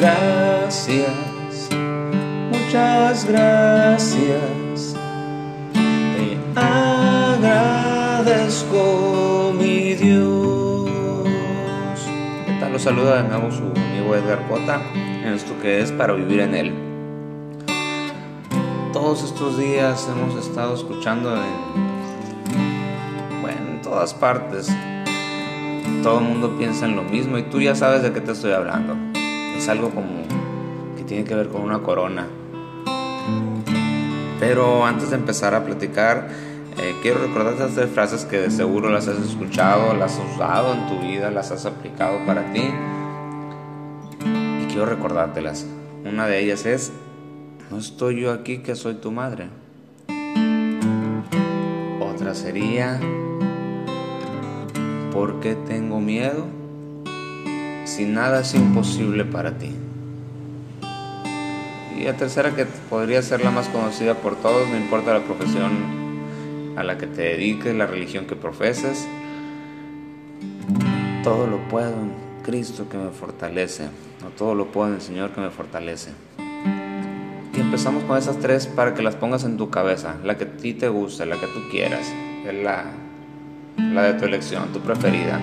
gracias, muchas gracias. Te agradezco, mi Dios. ¿Qué tal? Los saluda de nuevo su amigo Edgar Cota en esto que es para vivir en él. Todos estos días hemos estado escuchando en, bueno, en todas partes. Todo el mundo piensa en lo mismo y tú ya sabes de qué te estoy hablando. Es algo como que tiene que ver con una corona. Pero antes de empezar a platicar, eh, quiero recordarte estas frases que de seguro las has escuchado, las has usado en tu vida, las has aplicado para ti. Y quiero recordártelas. Una de ellas es, no estoy yo aquí que soy tu madre. Otra sería, ¿por qué tengo miedo? Si nada es imposible para ti. Y la tercera que podría ser la más conocida por todos, no importa la profesión a la que te dediques, la religión que profeses, todo lo puedo en Cristo que me fortalece, todo lo puedo en el Señor que me fortalece. Y empezamos con esas tres para que las pongas en tu cabeza, la que a ti te guste, la que tú quieras, la, la de tu elección, tu preferida.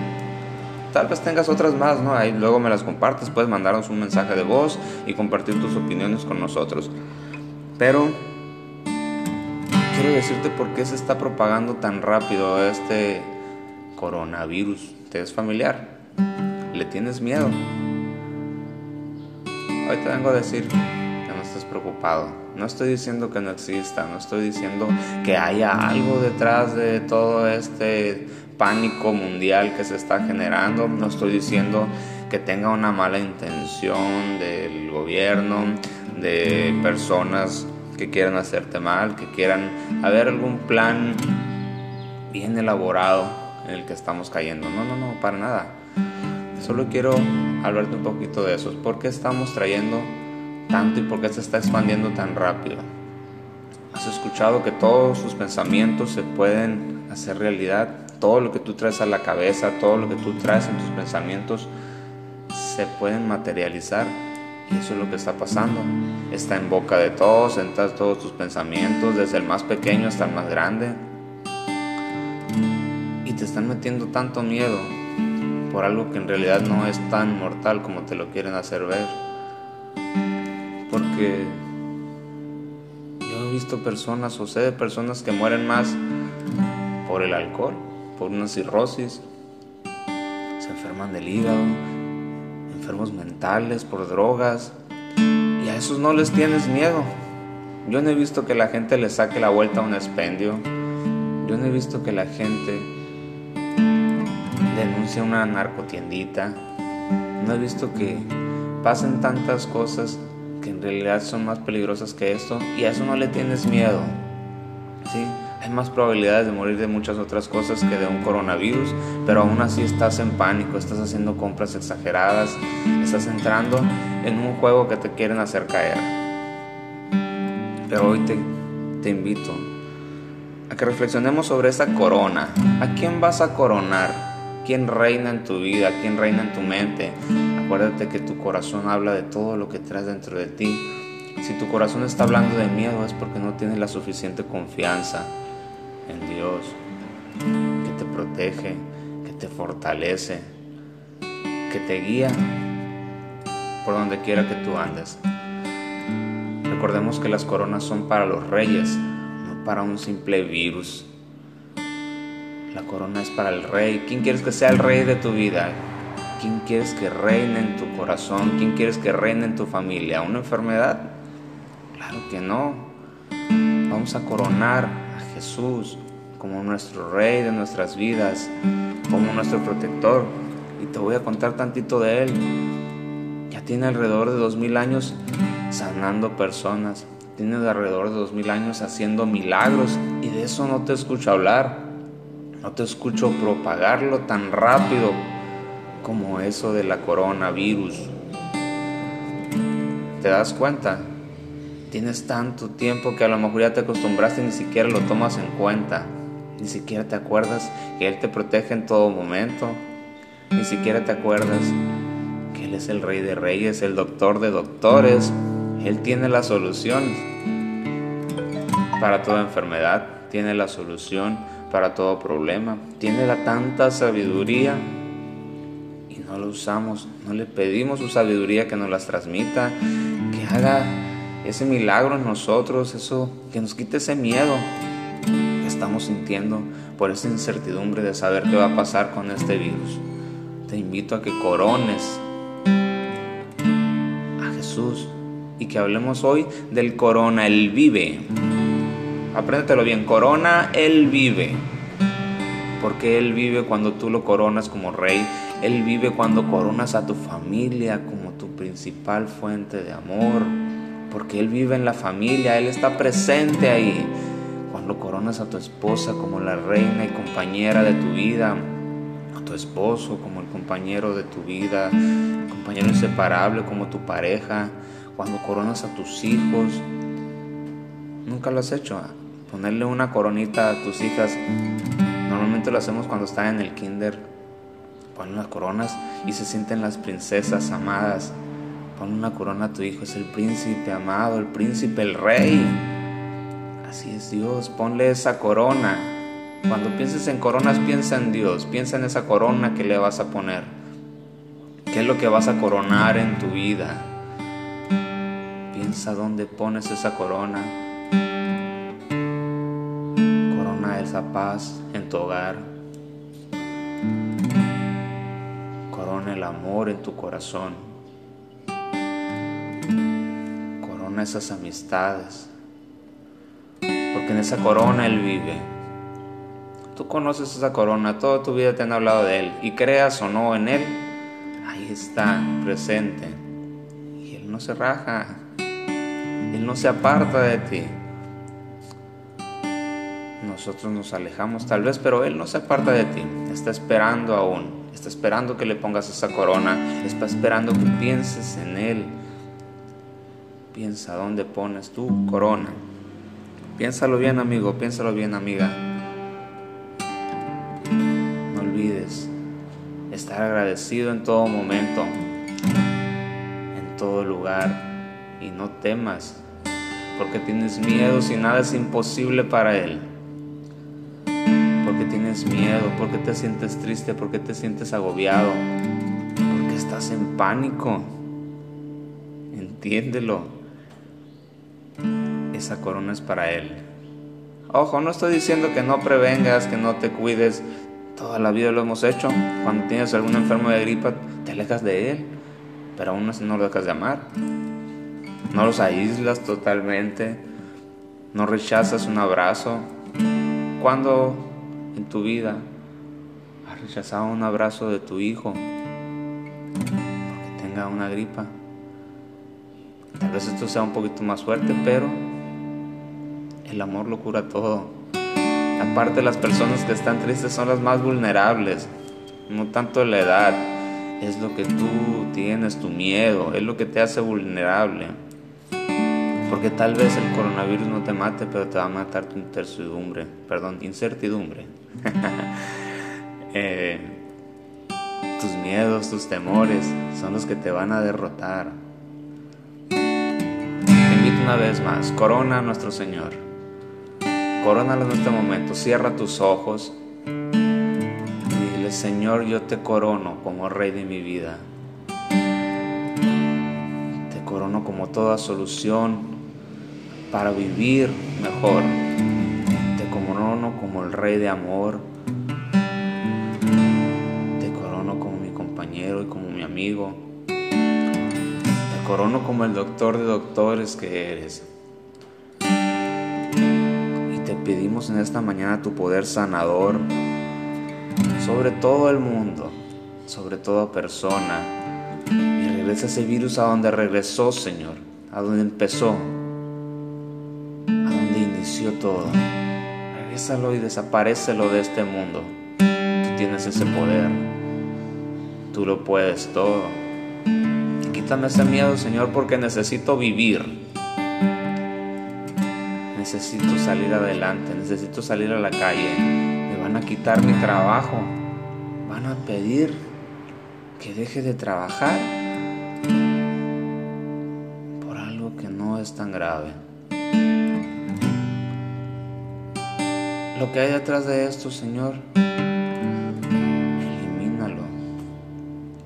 Tal vez tengas otras más, ¿no? Ahí luego me las compartes, puedes mandarnos un mensaje de voz y compartir tus opiniones con nosotros. Pero quiero decirte por qué se está propagando tan rápido este coronavirus. ¿Te es familiar? ¿Le tienes miedo? Hoy te vengo a decir que no estés preocupado. No estoy diciendo que no exista, no estoy diciendo que haya algo detrás de todo este pánico mundial que se está generando. No estoy diciendo que tenga una mala intención del gobierno, de personas que quieran hacerte mal, que quieran haber algún plan bien elaborado en el que estamos cayendo. No, no, no, para nada. Solo quiero hablarte un poquito de eso. ¿Por qué estamos trayendo tanto y por qué se está expandiendo tan rápido? ¿Has escuchado que todos tus pensamientos se pueden hacer realidad? Todo lo que tú traes a la cabeza, todo lo que tú traes en tus pensamientos se pueden materializar. Y eso es lo que está pasando. Está en boca de todos, en todos tus pensamientos, desde el más pequeño hasta el más grande. Y te están metiendo tanto miedo por algo que en realidad no es tan mortal como te lo quieren hacer ver. Porque yo he visto personas o sé de personas que mueren más por el alcohol, por una cirrosis, se enferman del hígado, enfermos mentales, por drogas, y a esos no les tienes miedo. Yo no he visto que la gente le saque la vuelta a un expendio, yo no he visto que la gente denuncia una narcotiendita. No he visto que pasen tantas cosas realidad son más peligrosas que esto y a eso no le tienes miedo. ¿sí? Hay más probabilidades de morir de muchas otras cosas que de un coronavirus, pero aún así estás en pánico, estás haciendo compras exageradas, estás entrando en un juego que te quieren hacer caer. Pero hoy te invito a que reflexionemos sobre esa corona. ¿A quién vas a coronar? ¿Quién reina en tu vida? ¿Quién reina en tu mente? Acuérdate que tu corazón habla de todo lo que traes dentro de ti. Si tu corazón está hablando de miedo es porque no tienes la suficiente confianza en Dios, que te protege, que te fortalece, que te guía por donde quiera que tú andes. Recordemos que las coronas son para los reyes, no para un simple virus. La corona es para el rey. ¿Quién quieres que sea el rey de tu vida? ¿Quién quieres que reine en tu corazón? ¿Quién quieres que reine en tu familia? ¿Una enfermedad? Claro que no. Vamos a coronar a Jesús como nuestro rey de nuestras vidas, como nuestro protector. Y te voy a contar tantito de él. Ya tiene alrededor de dos mil años sanando personas. Tiene alrededor de dos mil años haciendo milagros. Y de eso no te escucho hablar. No te escucho propagarlo tan rápido como eso de la coronavirus. ¿Te das cuenta? Tienes tanto tiempo que a lo mejor ya te acostumbraste y ni siquiera lo tomas en cuenta. Ni siquiera te acuerdas que Él te protege en todo momento. Ni siquiera te acuerdas que Él es el rey de reyes, el doctor de doctores. Él tiene la solución para toda enfermedad, tiene la solución para todo problema, tiene la tanta sabiduría no lo usamos, no le pedimos su sabiduría que nos las transmita, que haga ese milagro en nosotros, eso que nos quite ese miedo que estamos sintiendo por esa incertidumbre de saber qué va a pasar con este virus. Te invito a que corones a Jesús y que hablemos hoy del corona, Él vive. Apréndetelo bien, corona, Él vive. Porque Él vive cuando tú lo coronas como rey. Él vive cuando coronas a tu familia como tu principal fuente de amor. Porque Él vive en la familia, Él está presente ahí. Cuando coronas a tu esposa como la reina y compañera de tu vida, a tu esposo como el compañero de tu vida, compañero inseparable como tu pareja, cuando coronas a tus hijos. Nunca lo has hecho. Ponerle una coronita a tus hijas. Normalmente lo hacemos cuando están en el kinder. Ponen las coronas y se sienten las princesas amadas. Pon una corona a tu hijo, es el príncipe amado, el príncipe, el rey. Así es Dios, ponle esa corona. Cuando pienses en coronas, piensa en Dios, piensa en esa corona que le vas a poner. ¿Qué es lo que vas a coronar en tu vida? Piensa dónde pones esa corona. Corona esa paz en tu hogar. Corona el amor en tu corazón. Corona esas amistades. Porque en esa corona Él vive. Tú conoces esa corona, toda tu vida te han hablado de Él. Y creas o no en Él, ahí está, presente. Y Él no se raja. Él no se aparta de ti. Nosotros nos alejamos tal vez, pero Él no se aparta de ti. Está esperando aún. Está esperando que le pongas esa corona. Está esperando que pienses en Él. Piensa dónde pones tu corona. Piénsalo bien, amigo. Piénsalo bien, amiga. No olvides estar agradecido en todo momento, en todo lugar y no temas, porque tienes miedo si nada es imposible para Él. Miedo, porque te sientes triste, porque te sientes agobiado, porque estás en pánico. Entiéndelo. Esa corona es para Él. Ojo, no estoy diciendo que no prevengas, que no te cuides. Toda la vida lo hemos hecho. Cuando tienes algún enfermo de gripa, te alejas de Él, pero aún así no lo dejas de amar no los aíslas totalmente, no rechazas un abrazo. Cuando en tu vida has rechazado un abrazo de tu hijo porque tenga una gripa? Tal vez esto sea un poquito más fuerte, pero el amor lo cura todo. Aparte las personas que están tristes son las más vulnerables, no tanto la edad, es lo que tú tienes, tu miedo, es lo que te hace vulnerable. Porque tal vez el coronavirus no te mate, pero te va a matar tu incertidumbre. Perdón, incertidumbre. Eh, tus miedos, tus temores son los que te van a derrotar. Te invito una vez más, corona a nuestro Señor. Corónalo en este momento. Cierra tus ojos. Y dile, Señor, yo te corono como Rey de mi vida. Te corono como toda solución para vivir mejor. Como el rey de amor. Te corono como mi compañero y como mi amigo. Te corono como el doctor de doctores que eres. Y te pedimos en esta mañana tu poder sanador sobre todo el mundo, sobre toda persona. Y regresa ese virus a donde regresó, Señor, a donde empezó, todo. Regrésalo y desaparecelo de este mundo. Tú tienes ese poder. Tú lo puedes todo. Y quítame ese miedo, Señor, porque necesito vivir. Necesito salir adelante, necesito salir a la calle. Me van a quitar mi trabajo. Van a pedir que deje de trabajar por algo que no es tan grave. Lo que hay detrás de esto, Señor, elimínalo.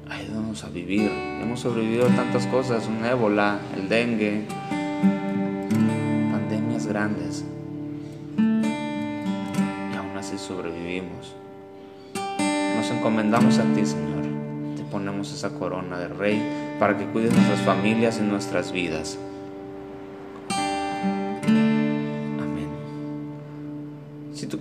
Ayúdanos a vivir. Hemos sobrevivido a tantas cosas, un ébola, el dengue, pandemias grandes. Y aún así sobrevivimos. Nos encomendamos a ti, Señor. Te ponemos esa corona de rey para que cuides nuestras familias y nuestras vidas.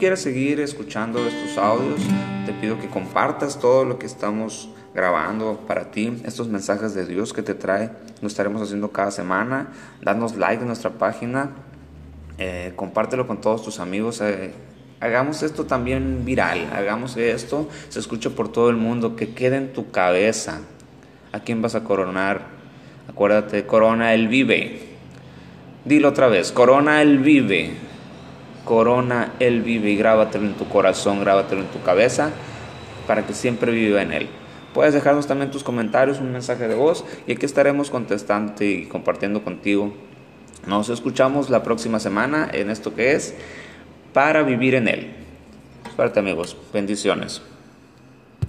Quieres seguir escuchando estos audios, te pido que compartas todo lo que estamos grabando para ti, estos mensajes de Dios que te trae, lo estaremos haciendo cada semana. Danos like en nuestra página, eh, compártelo con todos tus amigos. Eh, hagamos esto también viral, hagamos esto se escuche por todo el mundo, que quede en tu cabeza. ¿A quién vas a coronar? Acuérdate, corona el vive. Dilo otra vez, corona el vive. Corona, Él vive y grábatelo en tu corazón, grábatelo en tu cabeza, para que siempre viva en Él. Puedes dejarnos también tus comentarios, un mensaje de voz, y aquí estaremos contestando y compartiendo contigo. Nos escuchamos la próxima semana en esto que es para vivir en Él. Suerte amigos, bendiciones.